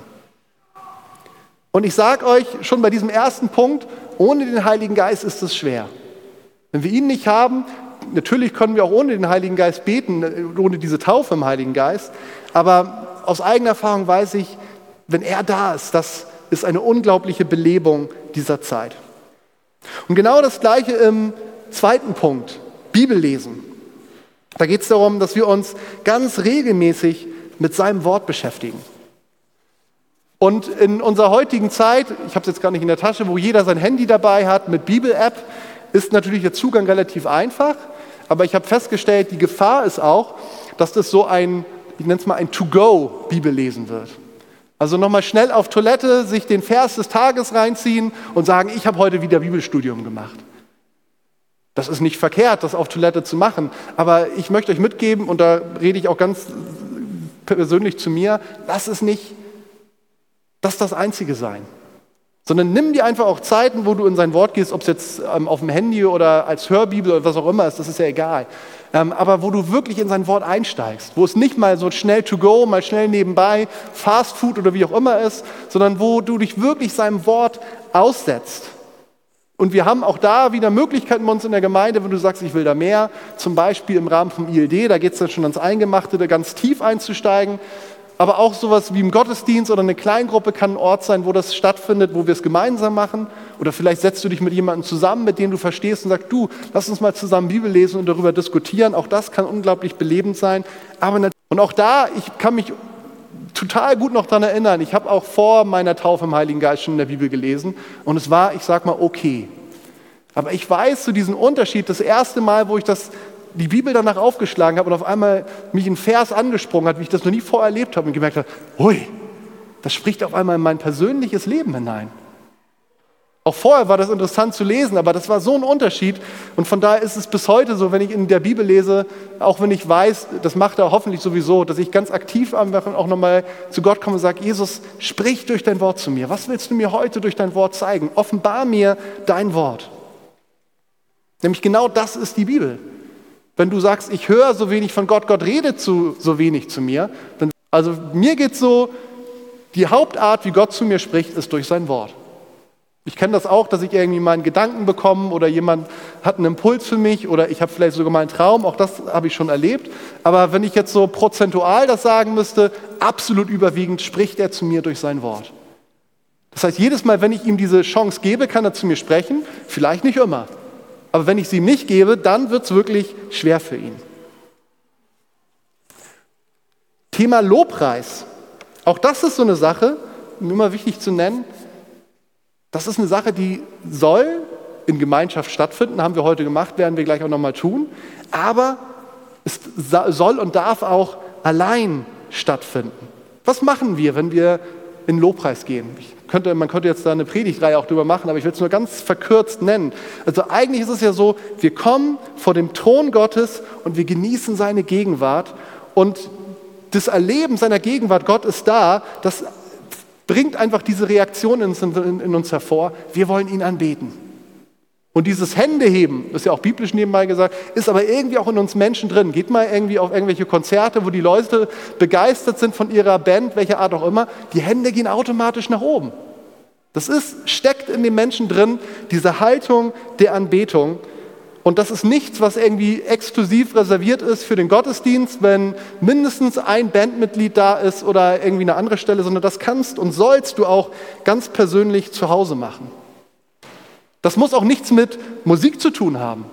Und ich sage euch schon bei diesem ersten Punkt, ohne den Heiligen Geist ist es schwer. Wenn wir ihn nicht haben, natürlich können wir auch ohne den Heiligen Geist beten, ohne diese Taufe im Heiligen Geist, aber aus eigener Erfahrung weiß ich, wenn er da ist, das ist eine unglaubliche Belebung dieser Zeit. Und genau das gleiche im zweiten Punkt, Bibellesen. Da geht es darum, dass wir uns ganz regelmäßig mit seinem Wort beschäftigen. Und in unserer heutigen Zeit, ich habe es jetzt gar nicht in der Tasche, wo jeder sein Handy dabei hat mit Bibel-App, ist natürlich der Zugang relativ einfach, aber ich habe festgestellt, die Gefahr ist auch, dass das so ein, ich nenne es mal ein To-Go-Bibellesen wird. Also nochmal schnell auf Toilette, sich den Vers des Tages reinziehen und sagen, ich habe heute wieder Bibelstudium gemacht. Das ist nicht verkehrt, das auf Toilette zu machen, aber ich möchte euch mitgeben, und da rede ich auch ganz persönlich zu mir, lass es nicht das das Einzige sein. Sondern nimm dir einfach auch Zeiten, wo du in sein Wort gehst, ob es jetzt ähm, auf dem Handy oder als Hörbibel oder was auch immer ist, das ist ja egal. Ähm, aber wo du wirklich in sein Wort einsteigst, wo es nicht mal so schnell to go, mal schnell nebenbei, Fast Food oder wie auch immer ist, sondern wo du dich wirklich seinem Wort aussetzt. Und wir haben auch da wieder Möglichkeiten bei uns in der Gemeinde, wenn du sagst, ich will da mehr, zum Beispiel im Rahmen vom ILD, da geht es dann schon ans Eingemachte, da ganz tief einzusteigen. Aber auch sowas wie im Gottesdienst oder eine Kleingruppe kann ein Ort sein, wo das stattfindet, wo wir es gemeinsam machen. Oder vielleicht setzt du dich mit jemandem zusammen, mit dem du verstehst und sagst, du, lass uns mal zusammen Bibel lesen und darüber diskutieren. Auch das kann unglaublich belebend sein. Aber und auch da, ich kann mich total gut noch daran erinnern. Ich habe auch vor meiner Taufe im Heiligen Geist schon in der Bibel gelesen und es war, ich sag mal, okay. Aber ich weiß so diesen Unterschied. Das erste Mal, wo ich das die Bibel danach aufgeschlagen habe und auf einmal mich ein Vers angesprungen hat, wie ich das noch nie vorher erlebt habe und gemerkt habe, hui, das spricht auf einmal in mein persönliches Leben hinein. Auch vorher war das interessant zu lesen, aber das war so ein Unterschied. Und von daher ist es bis heute so, wenn ich in der Bibel lese, auch wenn ich weiß, das macht er hoffentlich sowieso, dass ich ganz aktiv auch nochmal zu Gott komme und sage, Jesus, sprich durch dein Wort zu mir. Was willst du mir heute durch dein Wort zeigen? Offenbar mir dein Wort. Nämlich genau das ist die Bibel. Wenn du sagst, ich höre so wenig von Gott, Gott redet zu, so wenig zu mir, dann, also mir geht so, die Hauptart, wie Gott zu mir spricht, ist durch sein Wort. Ich kenne das auch, dass ich irgendwie meinen Gedanken bekomme oder jemand hat einen Impuls für mich oder ich habe vielleicht sogar mal einen Traum, auch das habe ich schon erlebt. Aber wenn ich jetzt so prozentual das sagen müsste, absolut überwiegend spricht er zu mir durch sein Wort. Das heißt, jedes Mal, wenn ich ihm diese Chance gebe, kann er zu mir sprechen, vielleicht nicht immer. Aber wenn ich sie ihm nicht gebe, dann wird es wirklich schwer für ihn. Thema Lobpreis. Auch das ist so eine Sache, immer wichtig zu nennen. Das ist eine Sache, die soll in Gemeinschaft stattfinden, haben wir heute gemacht, werden wir gleich auch nochmal tun. Aber es soll und darf auch allein stattfinden. Was machen wir, wenn wir in Lobpreis gehen? Könnte, man könnte jetzt da eine Predigtreihe auch drüber machen, aber ich will es nur ganz verkürzt nennen. Also eigentlich ist es ja so, wir kommen vor dem Thron Gottes und wir genießen seine Gegenwart und das Erleben seiner Gegenwart, Gott ist da, das bringt einfach diese Reaktion in, uns hervor. Wir wollen ihn anbeten. Und dieses Händeheben, das ist ja auch biblisch nebenbei gesagt, ist aber irgendwie auch in uns Menschen drin. Geht mal irgendwie auf irgendwelche Konzerte, wo die Leute begeistert sind von ihrer Band, welcher Art auch immer, die Hände gehen automatisch nach oben. Das ist, steckt in den Menschen drin, diese Haltung der Anbetung. Und das ist nichts, was irgendwie exklusiv reserviert ist für den Gottesdienst, wenn mindestens ein Bandmitglied da ist oder irgendwie eine andere Stelle, sondern das kannst und sollst du auch ganz persönlich zu Hause machen. Das muss auch nichts mit Musik zu tun haben.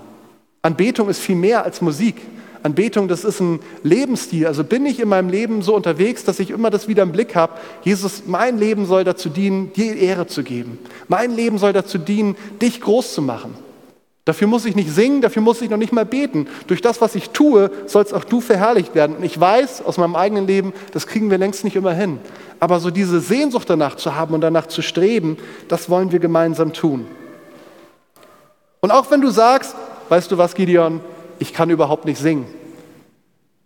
Anbetung ist viel mehr als Musik. Anbetung, das ist ein Lebensstil. Also bin ich in meinem Leben so unterwegs, dass ich immer das wieder im Blick habe. Jesus, mein Leben soll dazu dienen, dir Ehre zu geben. Mein Leben soll dazu dienen, dich groß zu machen. Dafür muss ich nicht singen, dafür muss ich noch nicht mal beten. Durch das, was ich tue, sollst auch du verherrlicht werden. Und ich weiß aus meinem eigenen Leben, das kriegen wir längst nicht immer hin. Aber so diese Sehnsucht danach zu haben und danach zu streben, das wollen wir gemeinsam tun. Und auch wenn du sagst, weißt du was, Gideon, ich kann überhaupt nicht singen.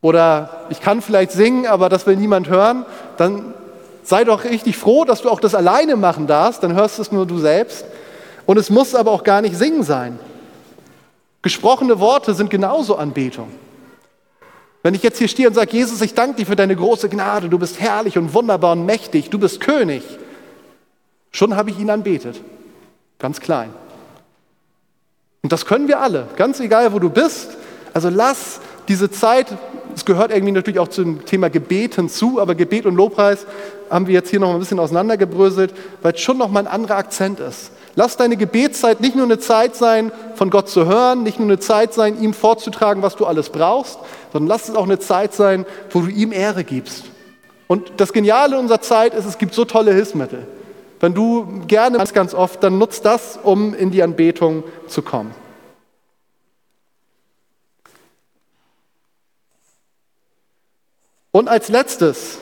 Oder ich kann vielleicht singen, aber das will niemand hören, dann sei doch richtig froh, dass du auch das alleine machen darfst, dann hörst es nur du selbst. Und es muss aber auch gar nicht singen sein. Gesprochene Worte sind genauso Anbetung. Wenn ich jetzt hier stehe und sage, Jesus, ich danke dir für deine große Gnade, du bist herrlich und wunderbar und mächtig, du bist König, schon habe ich ihn anbetet. Ganz klein. Und das können wir alle, ganz egal, wo du bist. Also lass diese Zeit, es gehört irgendwie natürlich auch zum Thema Gebeten zu, aber Gebet und Lobpreis haben wir jetzt hier noch ein bisschen auseinandergebröselt, weil es schon noch mal ein anderer Akzent ist. Lass deine Gebetszeit nicht nur eine Zeit sein, von Gott zu hören, nicht nur eine Zeit sein, ihm vorzutragen, was du alles brauchst, sondern lass es auch eine Zeit sein, wo du ihm Ehre gibst. Und das Geniale unserer Zeit ist, es gibt so tolle Hilfsmittel. Wenn du gerne ganz, ganz oft, dann nutzt das, um in die Anbetung zu kommen. Und als letztes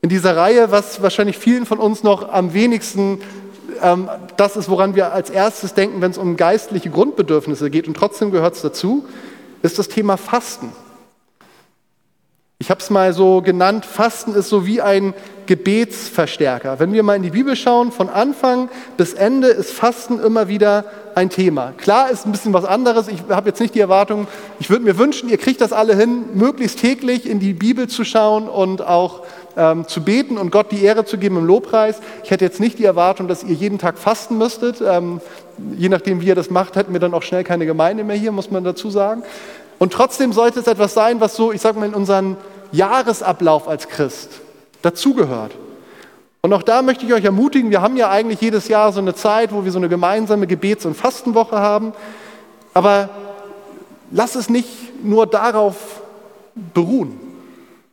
in dieser Reihe, was wahrscheinlich vielen von uns noch am wenigsten ähm, das ist, woran wir als erstes denken, wenn es um geistliche Grundbedürfnisse geht, und trotzdem gehört es dazu, ist das Thema Fasten. Ich habe es mal so genannt, Fasten ist so wie ein Gebetsverstärker. Wenn wir mal in die Bibel schauen, von Anfang bis Ende ist Fasten immer wieder ein Thema. Klar ist ein bisschen was anderes. Ich habe jetzt nicht die Erwartung, ich würde mir wünschen, ihr kriegt das alle hin, möglichst täglich in die Bibel zu schauen und auch ähm, zu beten und Gott die Ehre zu geben im Lobpreis. Ich hätte jetzt nicht die Erwartung, dass ihr jeden Tag fasten müsstet. Ähm, je nachdem, wie ihr das macht, hätten wir dann auch schnell keine Gemeinde mehr hier, muss man dazu sagen. Und trotzdem sollte es etwas sein, was so, ich sage mal, in unseren Jahresablauf als Christ dazugehört. Und auch da möchte ich euch ermutigen, wir haben ja eigentlich jedes Jahr so eine Zeit, wo wir so eine gemeinsame Gebets- und Fastenwoche haben. Aber lass es nicht nur darauf beruhen.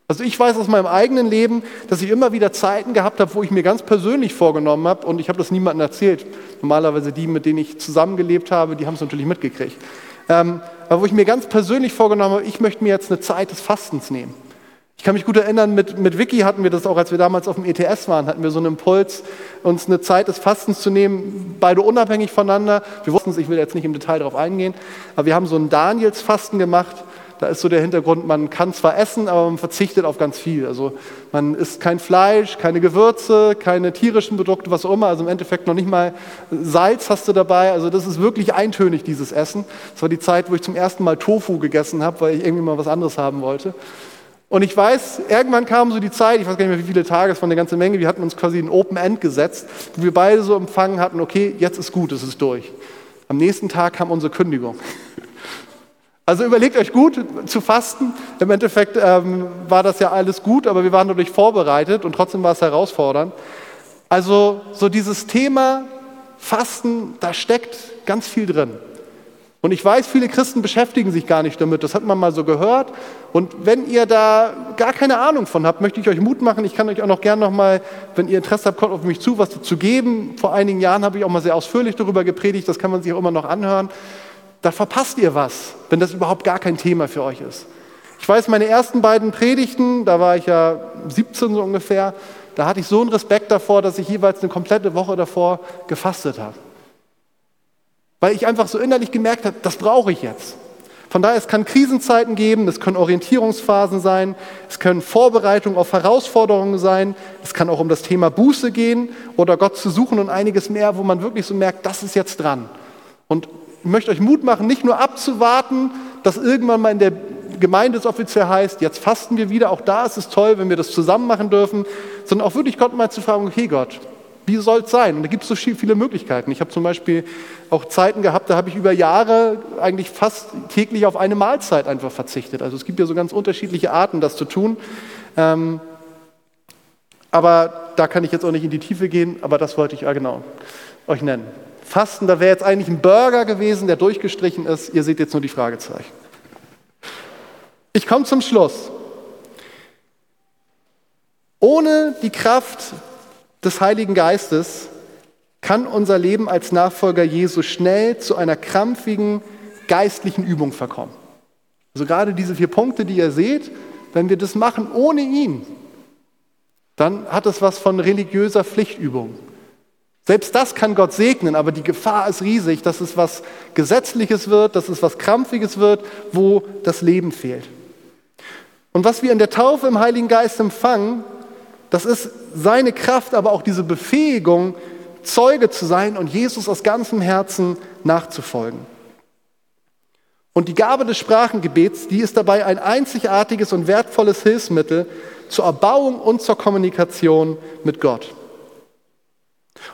Also ich weiß aus meinem eigenen Leben, dass ich immer wieder Zeiten gehabt habe, wo ich mir ganz persönlich vorgenommen habe, und ich habe das niemandem erzählt. Normalerweise die, mit denen ich zusammengelebt habe, die haben es natürlich mitgekriegt. Ähm, wo ich mir ganz persönlich vorgenommen habe, ich möchte mir jetzt eine Zeit des Fastens nehmen. Ich kann mich gut erinnern, mit, mit Vicky hatten wir das auch, als wir damals auf dem ETS waren, hatten wir so einen Impuls, uns eine Zeit des Fastens zu nehmen, beide unabhängig voneinander. Wir wussten es, ich will jetzt nicht im Detail darauf eingehen, aber wir haben so ein Daniels-Fasten gemacht da ist so der Hintergrund, man kann zwar essen, aber man verzichtet auf ganz viel. Also man isst kein Fleisch, keine Gewürze, keine tierischen Produkte, was auch immer. Also im Endeffekt noch nicht mal Salz hast du dabei. Also das ist wirklich eintönig, dieses Essen. Das war die Zeit, wo ich zum ersten Mal Tofu gegessen habe, weil ich irgendwie mal was anderes haben wollte. Und ich weiß, irgendwann kam so die Zeit, ich weiß gar nicht mehr wie viele Tage, es war eine ganze Menge, wir hatten uns quasi ein Open End gesetzt, wo wir beide so empfangen hatten, okay, jetzt ist gut, es ist durch. Am nächsten Tag kam unsere Kündigung. Also überlegt euch gut zu fasten. Im Endeffekt ähm, war das ja alles gut, aber wir waren dadurch vorbereitet und trotzdem war es herausfordernd. Also so dieses Thema Fasten, da steckt ganz viel drin. Und ich weiß, viele Christen beschäftigen sich gar nicht damit. Das hat man mal so gehört. Und wenn ihr da gar keine Ahnung von habt, möchte ich euch Mut machen. Ich kann euch auch noch gerne noch mal, wenn ihr Interesse habt, kommt auf mich zu, was dazu geben. Vor einigen Jahren habe ich auch mal sehr ausführlich darüber gepredigt. Das kann man sich auch immer noch anhören. Da verpasst ihr was, wenn das überhaupt gar kein Thema für euch ist. Ich weiß, meine ersten beiden Predigten, da war ich ja 17 so ungefähr, da hatte ich so einen Respekt davor, dass ich jeweils eine komplette Woche davor gefastet habe weil ich einfach so innerlich gemerkt habe, das brauche ich jetzt. Von daher, es kann Krisenzeiten geben, es können Orientierungsphasen sein, es können Vorbereitungen auf Herausforderungen sein, es kann auch um das Thema Buße gehen oder Gott zu suchen und einiges mehr, wo man wirklich so merkt, das ist jetzt dran. Und ich möchte euch Mut machen, nicht nur abzuwarten, dass irgendwann mal in der Gemeinde es offiziell heißt, jetzt fasten wir wieder, auch da ist es toll, wenn wir das zusammen machen dürfen, sondern auch wirklich Gott mal zu fragen, okay Gott, wie soll es sein? Und da gibt es so viele Möglichkeiten. Ich habe zum Beispiel auch Zeiten gehabt, da habe ich über Jahre eigentlich fast täglich auf eine Mahlzeit einfach verzichtet. Also es gibt ja so ganz unterschiedliche Arten, das zu tun. Ähm, aber da kann ich jetzt auch nicht in die Tiefe gehen, aber das wollte ich ja genau euch nennen. Fasten, da wäre jetzt eigentlich ein Burger gewesen, der durchgestrichen ist. Ihr seht jetzt nur die Fragezeichen. Ich komme zum Schluss. Ohne die Kraft des Heiligen Geistes kann unser Leben als Nachfolger Jesu schnell zu einer krampfigen geistlichen Übung verkommen. Also gerade diese vier Punkte, die ihr seht, wenn wir das machen ohne ihn, dann hat es was von religiöser Pflichtübung. Selbst das kann Gott segnen, aber die Gefahr ist riesig, dass es was Gesetzliches wird, dass es was Krampfiges wird, wo das Leben fehlt. Und was wir in der Taufe im Heiligen Geist empfangen, das ist seine Kraft, aber auch diese Befähigung, Zeuge zu sein und Jesus aus ganzem Herzen nachzufolgen. Und die Gabe des Sprachengebets, die ist dabei ein einzigartiges und wertvolles Hilfsmittel zur Erbauung und zur Kommunikation mit Gott.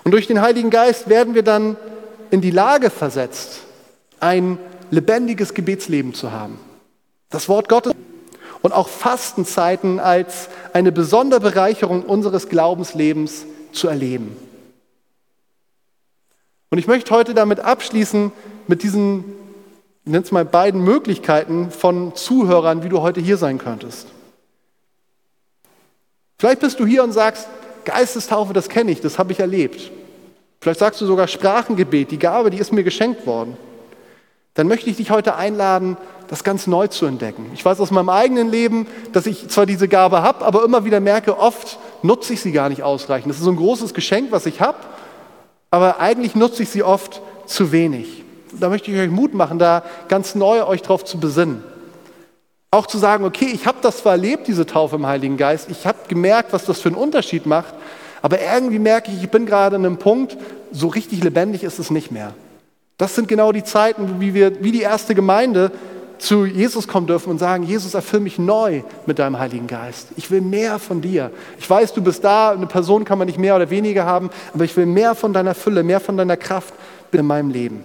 Und durch den Heiligen Geist werden wir dann in die Lage versetzt, ein lebendiges Gebetsleben zu haben. Das Wort Gottes und auch Fastenzeiten als eine besondere Bereicherung unseres Glaubenslebens zu erleben. Und ich möchte heute damit abschließen, mit diesen, es mal, beiden Möglichkeiten von Zuhörern, wie du heute hier sein könntest. Vielleicht bist du hier und sagst, Geistestaufe, das kenne ich, das habe ich erlebt. Vielleicht sagst du sogar Sprachengebet, die Gabe, die ist mir geschenkt worden dann möchte ich dich heute einladen, das ganz neu zu entdecken. Ich weiß aus meinem eigenen Leben, dass ich zwar diese Gabe habe, aber immer wieder merke, oft nutze ich sie gar nicht ausreichend. Das ist so ein großes Geschenk, was ich habe, aber eigentlich nutze ich sie oft zu wenig. Da möchte ich euch Mut machen, da ganz neu euch drauf zu besinnen. Auch zu sagen, okay, ich habe das zwar erlebt, diese Taufe im Heiligen Geist, ich habe gemerkt, was das für einen Unterschied macht, aber irgendwie merke ich, ich bin gerade an einem Punkt, so richtig lebendig ist es nicht mehr. Das sind genau die Zeiten, wie wir, wie die erste Gemeinde zu Jesus kommen dürfen und sagen, Jesus, erfüll mich neu mit deinem Heiligen Geist. Ich will mehr von dir. Ich weiß, du bist da, eine Person kann man nicht mehr oder weniger haben, aber ich will mehr von deiner Fülle, mehr von deiner Kraft in meinem Leben.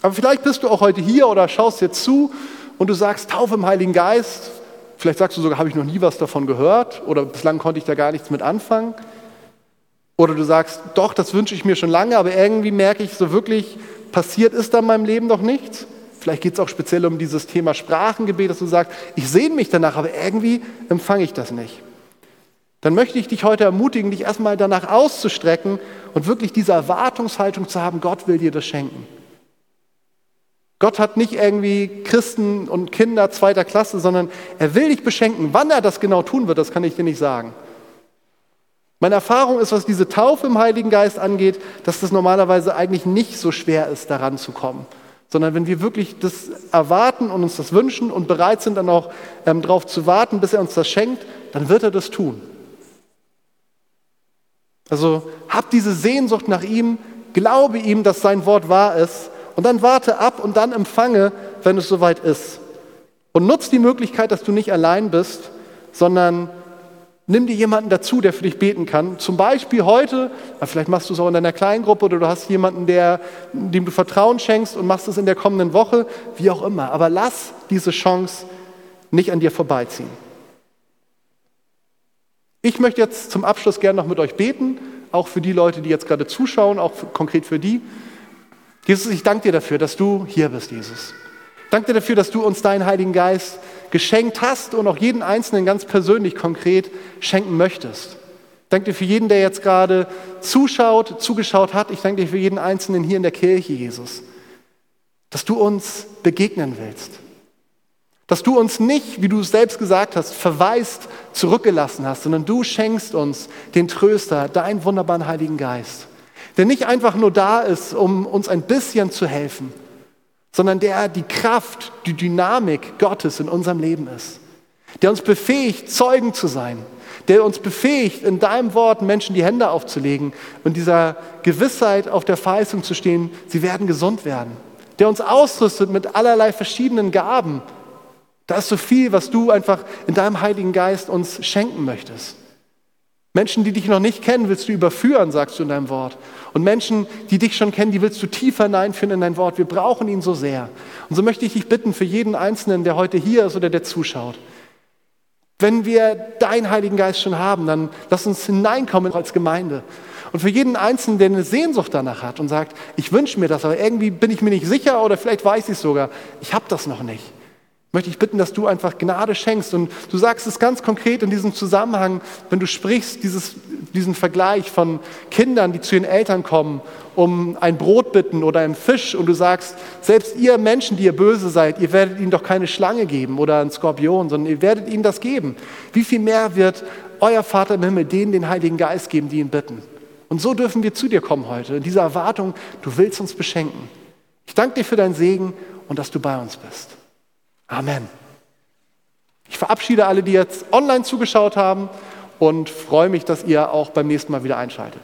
Aber vielleicht bist du auch heute hier oder schaust jetzt zu und du sagst, Taufe im Heiligen Geist. Vielleicht sagst du sogar, habe ich noch nie was davon gehört oder bislang konnte ich da gar nichts mit anfangen. Oder du sagst, doch, das wünsche ich mir schon lange, aber irgendwie merke ich, so wirklich passiert ist da in meinem Leben doch nichts. Vielleicht geht es auch speziell um dieses Thema Sprachengebet, dass du sagst, ich sehne mich danach, aber irgendwie empfange ich das nicht. Dann möchte ich dich heute ermutigen, dich erstmal danach auszustrecken und wirklich diese Erwartungshaltung zu haben, Gott will dir das schenken. Gott hat nicht irgendwie Christen und Kinder zweiter Klasse, sondern er will dich beschenken. Wann er das genau tun wird, das kann ich dir nicht sagen. Meine Erfahrung ist, was diese Taufe im Heiligen Geist angeht, dass das normalerweise eigentlich nicht so schwer ist, daran zu kommen. Sondern wenn wir wirklich das erwarten und uns das wünschen und bereit sind, dann auch ähm, darauf zu warten, bis er uns das schenkt, dann wird er das tun. Also hab diese Sehnsucht nach ihm, glaube ihm, dass sein Wort wahr ist und dann warte ab und dann empfange, wenn es soweit ist. Und nutz die Möglichkeit, dass du nicht allein bist, sondern nimm dir jemanden dazu, der für dich beten kann. Zum Beispiel heute, vielleicht machst du es auch in deiner Kleingruppe oder du hast jemanden, der, dem du Vertrauen schenkst und machst es in der kommenden Woche, wie auch immer. Aber lass diese Chance nicht an dir vorbeiziehen. Ich möchte jetzt zum Abschluss gerne noch mit euch beten, auch für die Leute, die jetzt gerade zuschauen, auch konkret für die. Jesus, ich danke dir dafür, dass du hier bist, Jesus. Danke dir dafür, dass du uns deinen Heiligen Geist geschenkt hast und auch jeden Einzelnen ganz persönlich, konkret schenken möchtest. Danke dir für jeden, der jetzt gerade zuschaut, zugeschaut hat. Ich danke dir für jeden Einzelnen hier in der Kirche, Jesus, dass du uns begegnen willst. Dass du uns nicht, wie du es selbst gesagt hast, verwaist zurückgelassen hast, sondern du schenkst uns den Tröster, deinen wunderbaren Heiligen Geist, der nicht einfach nur da ist, um uns ein bisschen zu helfen, sondern der die Kraft, die Dynamik Gottes in unserem Leben ist, der uns befähigt, Zeugen zu sein, der uns befähigt, in deinem Wort Menschen die Hände aufzulegen und dieser Gewissheit auf der Verheißung zu stehen, sie werden gesund werden, der uns ausrüstet mit allerlei verschiedenen Gaben. Da ist so viel, was du einfach in deinem Heiligen Geist uns schenken möchtest. Menschen, die dich noch nicht kennen, willst du überführen, sagst du in deinem Wort. Und Menschen, die dich schon kennen, die willst du tiefer hineinführen in dein Wort. Wir brauchen ihn so sehr. Und so möchte ich dich bitten für jeden Einzelnen, der heute hier ist oder der zuschaut. Wenn wir deinen Heiligen Geist schon haben, dann lass uns hineinkommen als Gemeinde. Und für jeden Einzelnen, der eine Sehnsucht danach hat und sagt, ich wünsche mir das, aber irgendwie bin ich mir nicht sicher oder vielleicht weiß ich es sogar, ich habe das noch nicht möchte ich bitten, dass du einfach Gnade schenkst. Und du sagst es ganz konkret in diesem Zusammenhang, wenn du sprichst, dieses, diesen Vergleich von Kindern, die zu ihren Eltern kommen, um ein Brot bitten oder einen Fisch. Und du sagst, selbst ihr Menschen, die ihr böse seid, ihr werdet ihnen doch keine Schlange geben oder einen Skorpion, sondern ihr werdet ihnen das geben. Wie viel mehr wird euer Vater im Himmel denen den Heiligen Geist geben, die ihn bitten? Und so dürfen wir zu dir kommen heute, in dieser Erwartung, du willst uns beschenken. Ich danke dir für deinen Segen und dass du bei uns bist. Amen. Ich verabschiede alle, die jetzt online zugeschaut haben und freue mich, dass ihr auch beim nächsten Mal wieder einschaltet.